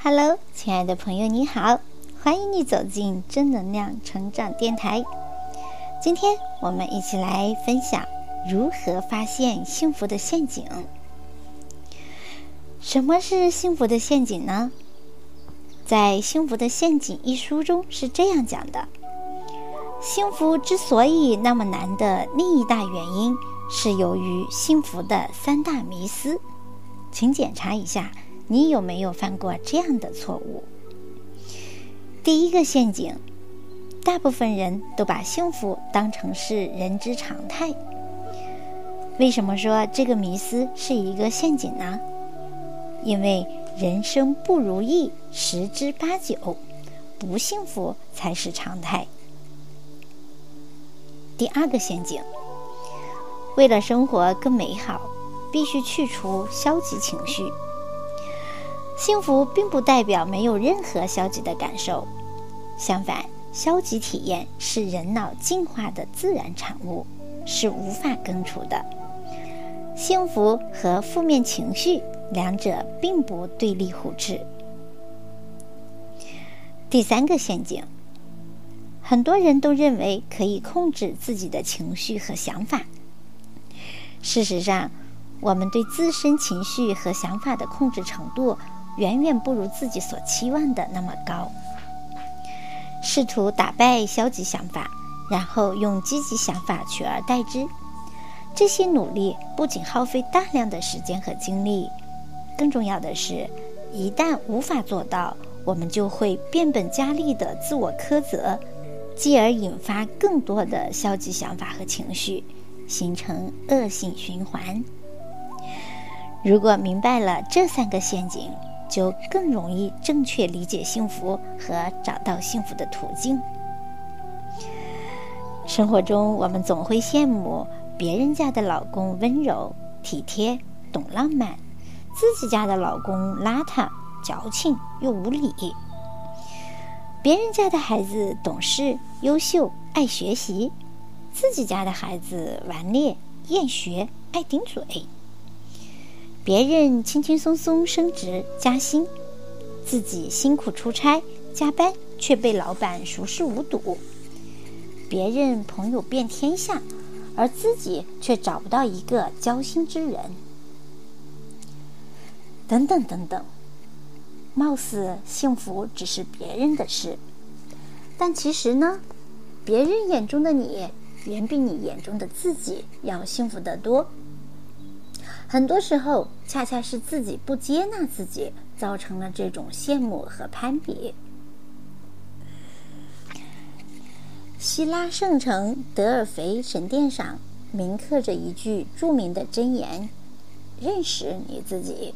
Hello，亲爱的朋友，你好，欢迎你走进正能量成长电台。今天我们一起来分享如何发现幸福的陷阱。什么是幸福的陷阱呢？在《幸福的陷阱》一书中是这样讲的：幸福之所以那么难的另一大原因，是由于幸福的三大迷思。请检查一下。你有没有犯过这样的错误？第一个陷阱，大部分人都把幸福当成是人之常态。为什么说这个迷思是一个陷阱呢？因为人生不如意十之八九，不幸福才是常态。第二个陷阱，为了生活更美好，必须去除消极情绪。幸福并不代表没有任何消极的感受，相反，消极体验是人脑进化的自然产物，是无法根除的。幸福和负面情绪两者并不对立互斥。第三个陷阱，很多人都认为可以控制自己的情绪和想法。事实上，我们对自身情绪和想法的控制程度。远远不如自己所期望的那么高。试图打败消极想法，然后用积极想法取而代之，这些努力不仅耗费大量的时间和精力，更重要的是，一旦无法做到，我们就会变本加厉的自我苛责，继而引发更多的消极想法和情绪，形成恶性循环。如果明白了这三个陷阱，就更容易正确理解幸福和找到幸福的途径。生活中，我们总会羡慕别人家的老公温柔体贴、懂浪漫，自己家的老公邋遢、矫情又无理；别人家的孩子懂事、优秀、爱学习，自己家的孩子顽劣、厌学、爱顶嘴。别人轻轻松松升职加薪，自己辛苦出差加班却被老板熟视无睹；别人朋友遍天下，而自己却找不到一个交心之人。等等等等，貌似幸福只是别人的事，但其实呢，别人眼中的你远比你眼中的自己要幸福得多。很多时候，恰恰是自己不接纳自己，造成了这种羡慕和攀比。希腊圣城德尔菲神殿上铭刻着一句著名的箴言：“认识你自己。”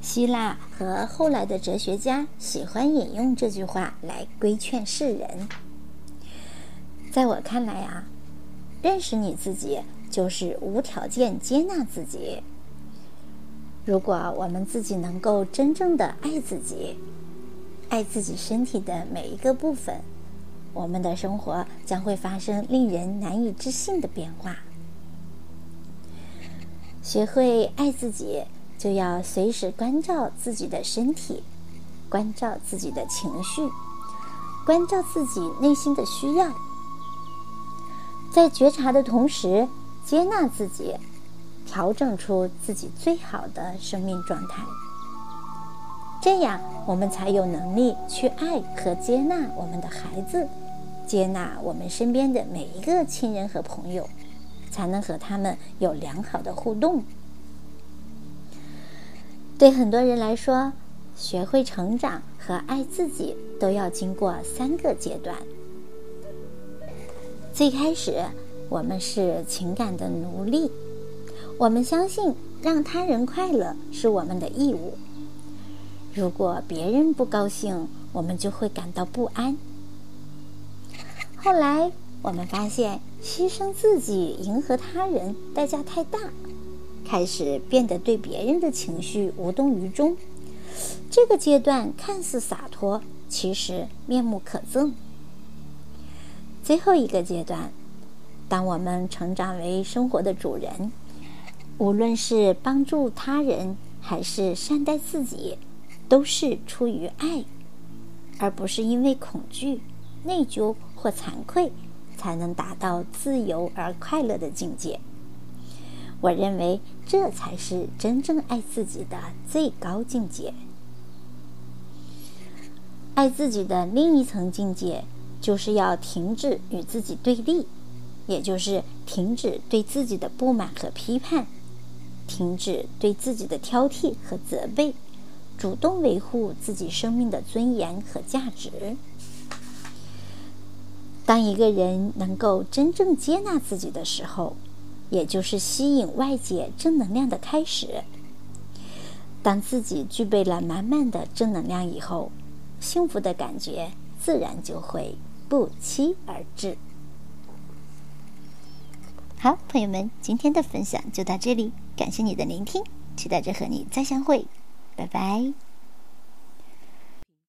希腊和后来的哲学家喜欢引用这句话来规劝世人。在我看来啊，认识你自己。就是无条件接纳自己。如果我们自己能够真正的爱自己，爱自己身体的每一个部分，我们的生活将会发生令人难以置信的变化。学会爱自己，就要随时关照自己的身体，关照自己的情绪，关照自己内心的需要，在觉察的同时。接纳自己，调整出自己最好的生命状态，这样我们才有能力去爱和接纳我们的孩子，接纳我们身边的每一个亲人和朋友，才能和他们有良好的互动。对很多人来说，学会成长和爱自己都要经过三个阶段。最开始。我们是情感的奴隶，我们相信让他人快乐是我们的义务。如果别人不高兴，我们就会感到不安。后来我们发现，牺牲自己迎合他人代价太大，开始变得对别人的情绪无动于衷。这个阶段看似洒脱，其实面目可憎。最后一个阶段。当我们成长为生活的主人，无论是帮助他人还是善待自己，都是出于爱，而不是因为恐惧、内疚或惭愧才能达到自由而快乐的境界。我认为这才是真正爱自己的最高境界。爱自己的另一层境界，就是要停止与自己对立，也就是停止对自己的不满和批判，停止对自己的挑剔和责备，主动维护自己生命的尊严和价值。当一个人能够真正接纳自己的时候，也就是吸引外界正能量的开始。当自己具备了满满的正能量以后，幸福的感觉自然就会不期而至。好，朋友们，今天的分享就到这里，感谢你的聆听，期待着和你再相会，拜拜。